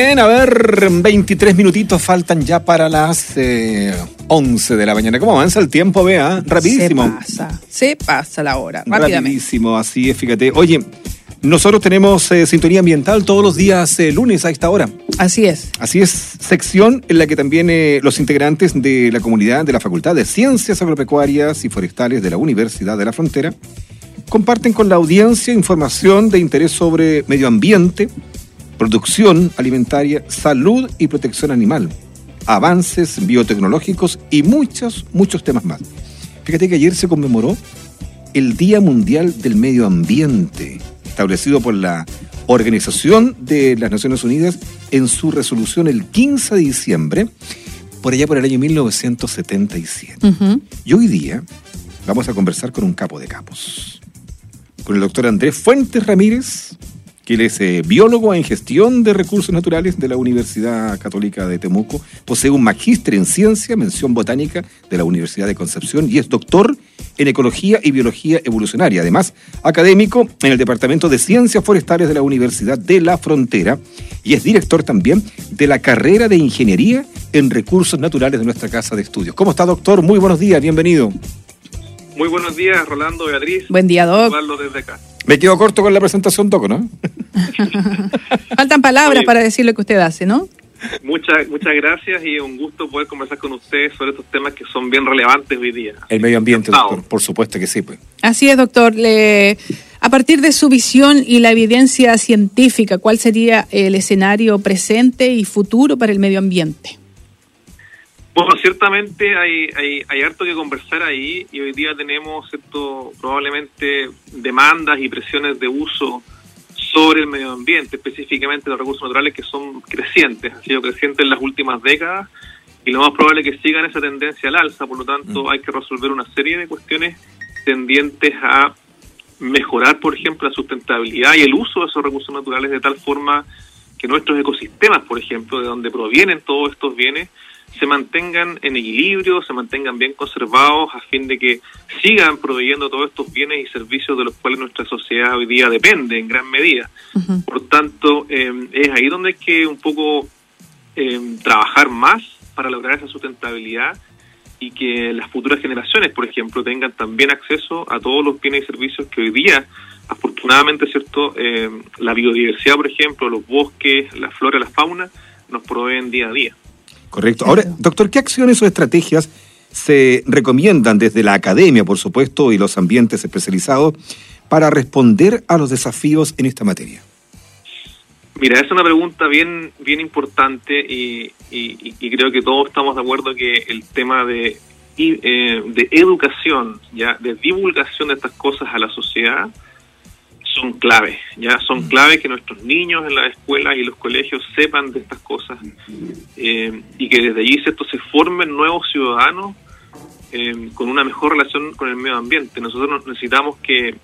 Bien, a ver, 23 minutitos faltan ya para las eh, 11 de la mañana. ¿Cómo avanza el tiempo, vea? Rapidísimo. Se pasa, se pasa la hora, rápidamente. Rapidísimo, así es, fíjate. Oye, nosotros tenemos eh, sintonía ambiental todos los días eh, lunes a esta hora. Así es. Así es, sección en la que también eh, los integrantes de la comunidad de la Facultad de Ciencias Agropecuarias y Forestales de la Universidad de la Frontera comparten con la audiencia información de interés sobre medio ambiente, producción alimentaria, salud y protección animal, avances biotecnológicos y muchos, muchos temas más. Fíjate que ayer se conmemoró el Día Mundial del Medio Ambiente, establecido por la Organización de las Naciones Unidas en su resolución el 15 de diciembre, por allá por el año 1977. Ujú. Y hoy día vamos a conversar con un capo de capos, con el doctor Andrés Fuentes Ramírez, que él es eh, biólogo en gestión de recursos naturales de la Universidad Católica de Temuco, posee un magíster en ciencia, mención botánica de la Universidad de Concepción y es doctor en ecología y biología evolucionaria, además académico en el Departamento de Ciencias Forestales de la Universidad de la Frontera y es director también de la carrera de Ingeniería en Recursos Naturales de nuestra Casa de Estudios. ¿Cómo está, doctor? Muy buenos días, bienvenido. Muy buenos días, Rolando, Beatriz. Buen día, Doc. Desde acá. Me quedo corto con la presentación, Doc, ¿no? Faltan palabras Oye. para decir lo que usted hace, ¿no? Muchas, muchas gracias y un gusto poder conversar con ustedes sobre estos temas que son bien relevantes hoy día. El medio ambiente, doctor. Por supuesto que sí, pues. Así es, doctor. Le- a partir de su visión y la evidencia científica, ¿cuál sería el escenario presente y futuro para el medio ambiente? Bueno, ciertamente hay, hay, hay harto que conversar ahí y hoy día tenemos cierto, probablemente demandas y presiones de uso sobre el medio ambiente, específicamente los recursos naturales que son crecientes, han sido crecientes en las últimas décadas y lo más probable es que sigan esa tendencia al alza, por lo tanto hay que resolver una serie de cuestiones tendientes a mejorar, por ejemplo, la sustentabilidad y el uso de esos recursos naturales de tal forma que nuestros ecosistemas, por ejemplo, de donde provienen todos estos bienes, se mantengan en equilibrio, se mantengan bien conservados a fin de que sigan proveyendo todos estos bienes y servicios de los cuales nuestra sociedad hoy día depende en gran medida. Por tanto, eh, es ahí donde hay que un poco eh, trabajar más para lograr esa sustentabilidad y que las futuras generaciones, por ejemplo, tengan también acceso a todos los bienes y servicios que hoy día, afortunadamente, cierto, Eh, la biodiversidad, por ejemplo, los bosques, la flora, la fauna, nos proveen día a día. Correcto. Ahora, doctor, ¿qué acciones o estrategias se recomiendan desde la academia, por supuesto, y los ambientes especializados para responder a los desafíos en esta materia? Mira, es una pregunta bien bien importante y, y- y creo que todos estamos de acuerdo que el tema de, eh, de educación, ya de divulgación de estas cosas a la sociedad son claves, ya son claves que nuestros niños en las escuelas y los colegios sepan de estas cosas eh, y que desde allí cierto se formen nuevos ciudadanos eh, con una mejor relación con el medio ambiente. Nosotros necesitamos que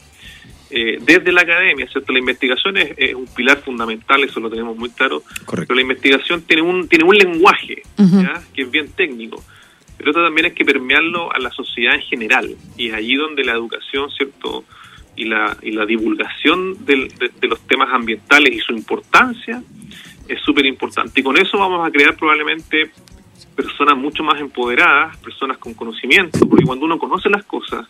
eh, desde la academia, ¿cierto? La investigación es, es un pilar fundamental, eso lo tenemos muy claro, Correcto. pero la investigación tiene un, tiene un lenguaje que es bien técnico, pero esto también hay que permearlo a la sociedad en general, y es allí donde la educación, ¿cierto? Y la, y la divulgación del- de, de los temas ambientales y su importancia es súper importante. Y con eso vamos a crear probablemente personas mucho más empoderadas, personas con conocimiento, porque cuando uno conoce las cosas,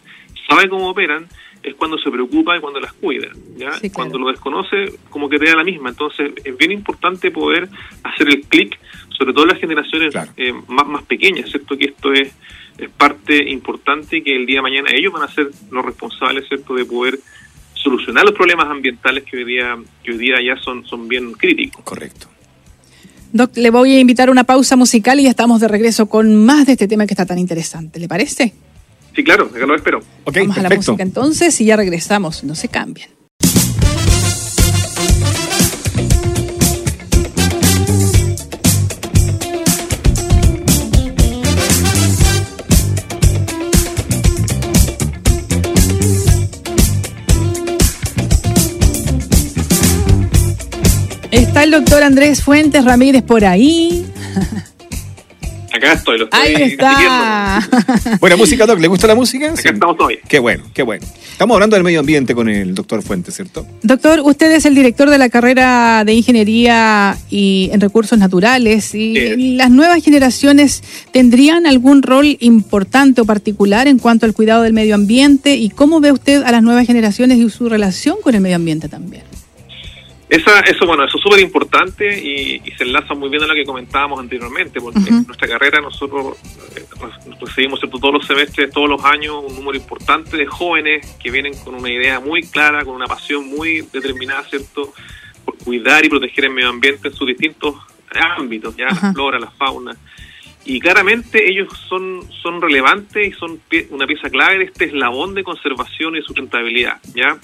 sabe cómo operan, es cuando se preocupa y cuando las cuida. ¿ya? Sí, claro. Cuando lo desconoce, como que te da la misma. Entonces, es bien importante poder hacer el clic, sobre todo en las generaciones Claro. eh, más, más pequeñas, ¿cierto? Que esto es, es parte importante y que el día de mañana ellos van a ser los responsables, ¿cierto? De poder solucionar los problemas ambientales que hoy día, que hoy día ya son, son bien críticos. Correcto. Doc, le voy a invitar a una pausa musical y ya estamos de regreso con más de este tema que está tan interesante. ¿Le parece? Sí, claro, acá lo espero. Ok, Vamos a la perfecto. música entonces y ya regresamos. No se cambien. Está el doctor Andrés Fuentes Ramírez por ahí. Acá estoy, lo estoy Ahí está. Buena música, Doc. ¿Le gusta la música? Acá estamos todavía. Qué bueno, qué bueno. Estamos hablando del medio ambiente con el doctor Fuentes, ¿cierto? Doctor, usted es el director de la carrera de Ingeniería y en Recursos Naturales. ¿Y Sí. las nuevas generaciones tendrían algún rol importante o particular en cuanto al cuidado del medio ambiente? ¿Y cómo ve usted a las nuevas generaciones y su relación con el medio ambiente también? Esa, eso, bueno, eso es súper importante y, y se enlaza muy bien a lo que comentábamos anteriormente, porque en nuestra carrera nosotros eh, recibimos ¿cierto? todos los semestres, todos los años, un número importante de jóvenes que vienen con una idea muy clara, con una pasión muy determinada, ¿cierto?, por cuidar y proteger el medio ambiente en sus distintos ámbitos, ya la flora, la fauna. Y claramente ellos son, son relevantes y son pie- una pieza clave de este eslabón de conservación y sustentabilidad, ¿ya?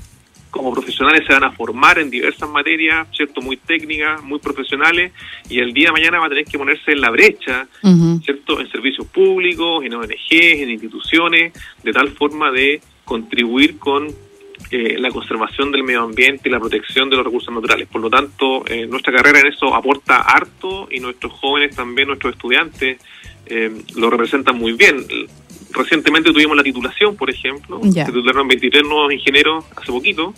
Como profesionales se van a formar en diversas materias, ¿cierto? Muy técnicas, muy profesionales, y el día de mañana va a tener que ponerse en la brecha. ¿cierto? En servicios públicos, en ONGs, en instituciones, de tal forma de contribuir con eh, la conservación del medio ambiente y la protección de los recursos naturales. Por lo tanto, eh, nuestra carrera en eso aporta harto y nuestros jóvenes también, nuestros estudiantes, eh, lo representan muy bien. Recientemente tuvimos la titulación, por ejemplo, se titularon 23 nuevos ingenieros hace poquito,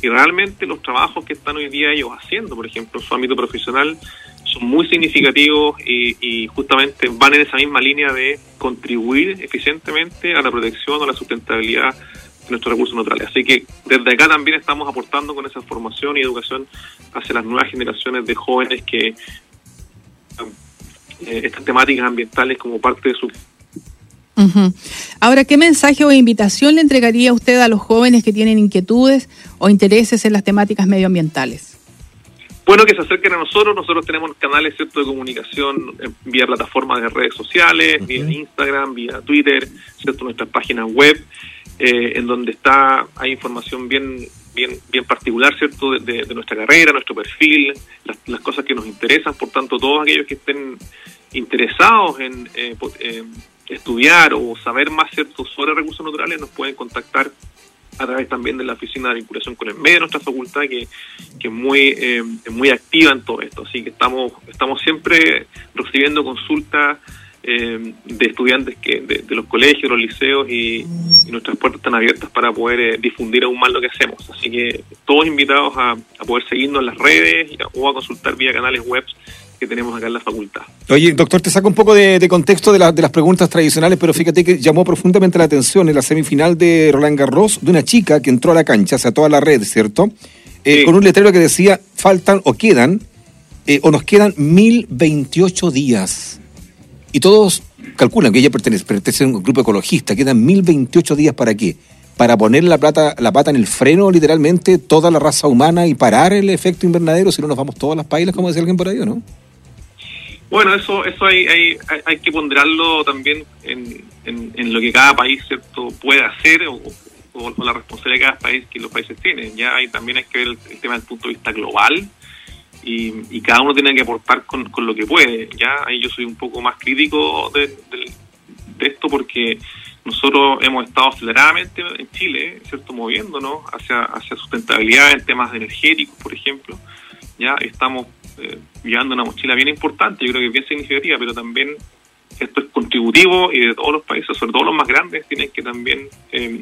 y realmente los trabajos que están hoy día ellos haciendo, por ejemplo, en su ámbito profesional, son muy significativos y, y justamente van en esa misma línea de contribuir eficientemente a la protección o la sustentabilidad de nuestros recursos naturales. Así que desde acá también estamos aportando con esa formación y educación hacia las nuevas generaciones de jóvenes que eh, estas temáticas ambientales como parte de su Ahora, ¿qué mensaje o invitación le entregaría usted a los jóvenes que tienen inquietudes o intereses en las temáticas medioambientales? Bueno, que se acerquen a nosotros. Nosotros tenemos canales cierto de comunicación eh, vía plataformas de redes sociales, vía Instagram, vía Twitter, cierto nuestras páginas web, eh, en donde está hay información bien bien bien particular, cierto, de, de- de nuestra carrera, nuestro perfil, las, las cosas que nos interesan. Por tanto, todos aquellos que estén interesados en eh, eh, estudiar o saber más sobre recursos naturales nos pueden contactar a través también de la oficina de vinculación con el medio de nuestra facultad que, que muy eh, es muy activa en todo esto. Así que estamos estamos siempre recibiendo consultas eh, de estudiantes que de, los colegios los liceos y, nuestras puertas están abiertas para poder eh, difundir aún más lo que hacemos. Así que todos invitados a, a poder seguirnos en las redes o a consultar vía canales web que tenemos acá en la facultad Oye, doctor, te saco un poco de, de contexto de, la- de las preguntas tradicionales, pero fíjate que llamó profundamente la atención en la semifinal de Roland Garros de una chica que entró a la cancha, o sea, toda la red, ¿cierto? Eh, Sí. Con un letrero que decía, faltan o quedan, eh, o nos quedan 1028 días. Y todos calculan que ella pertenece, pertenece a un grupo ecologista, quedan 1028 días para qué? Para poner la, plata, la pata en el freno, literalmente, toda la raza humana y parar el efecto invernadero, si no nos vamos todas las pailas, como decía alguien por ahí, ¿o no? Bueno, eso eso hay, hay, hay- que ponderarlo también en, en, lo que cada país cierto puede hacer o, o- la responsabilidad de cada país que los países tienen. Ya hay, también hay que ver el, tema desde punto de vista global y, y cada uno tiene que aportar con, con lo que puede. Ya ahí yo soy un poco más crítico de, de- de esto porque nosotros hemos estado aceleradamente en Chile, cierto, moviéndonos hacia hacia sustentabilidad en temas energéticos, por ejemplo. Ya estamos eh, llevando una mochila bien importante, yo creo que es bien significativa, pero también esto es contributivo y de todos los países, sobre todo los más grandes, tienen que también eh,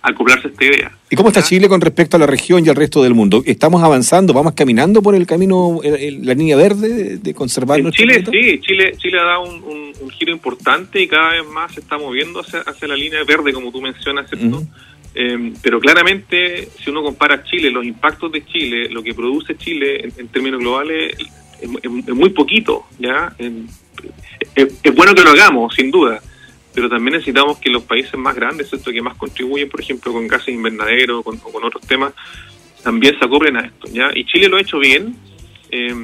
acoplarse a esta idea. ¿Y cómo está. Chile con respecto a la región y al resto del mundo? ¿Estamos avanzando, vamos caminando por el camino, el- el- la línea verde de, conservar En nuestro Chile planeta? sí, Chile, Chile ha dado un, un- un giro importante y cada vez más se está moviendo hacia, hacia la línea verde, como tú mencionas, ¿cierto? Eh, pero claramente, si uno compara Chile, los impactos de Chile, lo que produce Chile en, en términos globales, es, es- muy poquito, ¿ya? En- es, bueno que lo hagamos, sin duda, pero también necesitamos que los países más grandes, ¿cierto? que más contribuyen, por ejemplo, con gases invernaderos con, o con otros temas, también se acoplen a esto, ¿ya? Y Chile lo ha hecho bien, eh,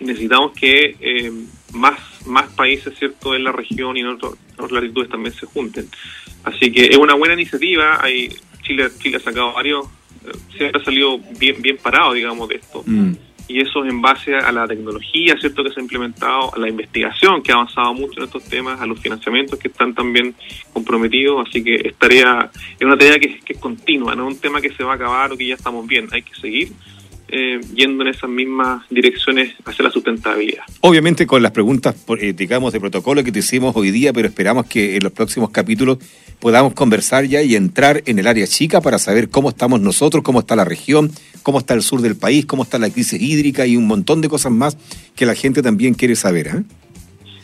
necesitamos que eh, más, más países, ¿cierto?, en la región y en, otro- otras latitudes también se junten. Así que es una buena iniciativa. Hay, Chile, Chile ha sacado varios, eh, ha salido bien, bien parado, digamos, de esto. Mm. Y eso es en base a la tecnología, ¿cierto?, que se ha implementado, a la investigación que ha avanzado mucho en estos temas, a los financiamientos que están también comprometidos. Así que es tarea, es una tarea que, que es continua, no es un tema que se va a acabar o que ya estamos bien. Hay que seguir eh, yendo en esas mismas direcciones hacia la sustentabilidad. Obviamente con las preguntas, eh, digamos, de protocolo que te hicimos hoy día, pero esperamos que en los próximos capítulos podamos conversar ya y entrar en el área chica para saber cómo estamos nosotros, cómo está la región, cómo está el sur del país, cómo está la crisis hídrica y un montón de cosas más que la gente también quiere saber. ¿eh?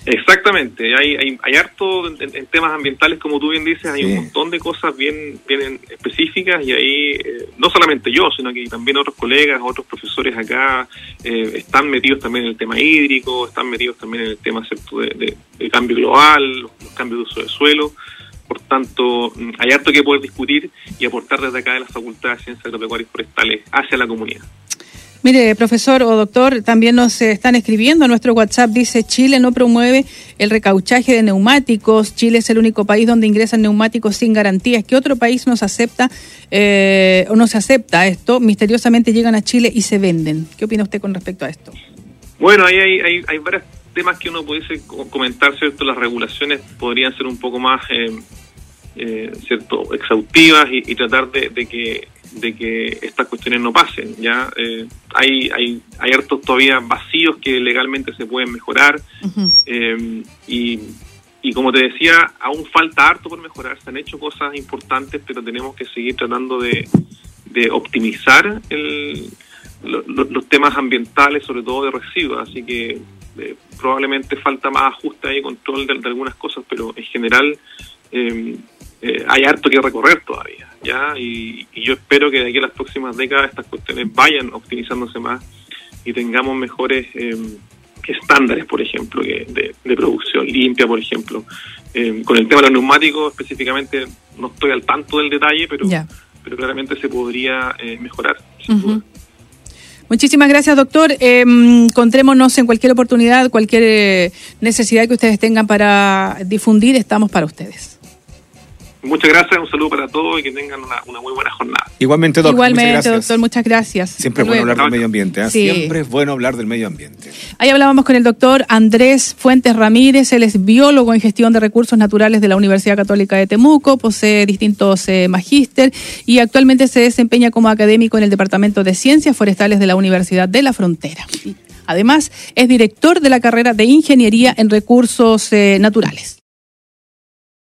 Exactamente, hay, hay, hay harto en, temas ambientales, como tú bien dices, hay un montón de cosas bien, bien específicas y ahí eh, no solamente yo, sino que también otros colegas, otros profesores acá eh, están metidos también en el tema hídrico, están metidos también en el tema de, de, cambio global, los, cambios de uso del suelo. Por tanto, mm, hay harto que poder discutir y aportar desde acá de la Facultad de Ciencias Agropecuarias y Forestales hacia la comunidad. Mire, profesor o doctor, también nos están escribiendo. Nuestro WhatsApp dice, Chile no promueve el recauchaje de neumáticos. Chile es el único país donde ingresan neumáticos sin garantías. ¿Qué otro país nos acepta eh, o no se acepta esto? Misteriosamente llegan a Chile y se venden. ¿Qué opina usted con respecto a esto? Bueno, ahí hay, hay, hay varios temas que uno pudiese comentar, ¿cierto? Las regulaciones podrían ser un poco más, eh, eh, ¿cierto?, exhaustivas y, tratar de que de que estas cuestiones no pasen. Ya eh, hay, hay, hay hartos todavía vacíos que legalmente se pueden mejorar eh, y, y como te decía, aún falta harto por mejorar. Se han hecho cosas importantes, pero tenemos que seguir tratando de, de optimizar el, los temas ambientales, sobre todo de residuos. Así que eh, probablemente falta más ajuste y control de, algunas cosas, pero en general hay harto que recorrer todavía ya y, yo espero que de aquí a las próximas décadas estas cuestiones vayan optimizándose más y tengamos mejores eh, estándares, por ejemplo, de, producción limpia, por ejemplo. Eh, con el tema de los neumáticos específicamente no estoy al tanto del detalle, pero, pero claramente se podría eh, mejorar. Muchísimas gracias, doctor. encontrémonos en cualquier oportunidad, cualquier necesidad que ustedes tengan para difundir, estamos para ustedes. Muchas gracias, un saludo para todos y que tengan una, muy buena jornada. Igualmente, doctor. Igualmente, doctor, muchas gracias. Siempre es bueno hablar del medio ambiente. ¿eh? Siempre es bueno hablar del medio ambiente. Ahí hablábamos con el doctor Andrés Fuentes Ramírez, él es biólogo en gestión de recursos naturales de la Universidad Católica de Temuco, posee distintos eh, magíster y actualmente se desempeña como académico en el Departamento de Ciencias Forestales de la Universidad de la Frontera. Además, es director de la carrera de Ingeniería en Recursos eh, Naturales.